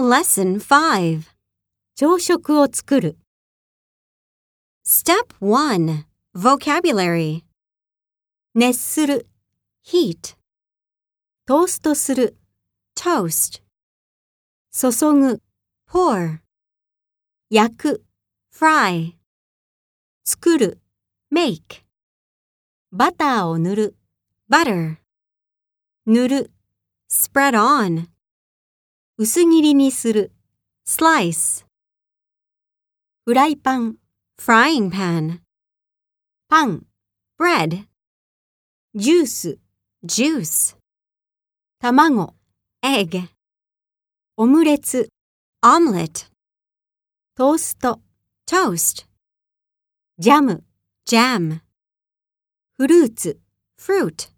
Lesson 5. 朝食を作る。Step 1. Vocabulary. 熱する。Heat. トーストする。Toast. 注ぐ。Pour. 焼く。Fry. 作る。Make. バターを塗る。Butter. 塗る。Spread on. 薄切りにする。Slice. フライパン。Frying pan. パン。Bread. ジュース。Juice. 卵。Egg. オムレツ。Omelette. トースト。Toast. ジャム。Jam. フルーツ。Fruit.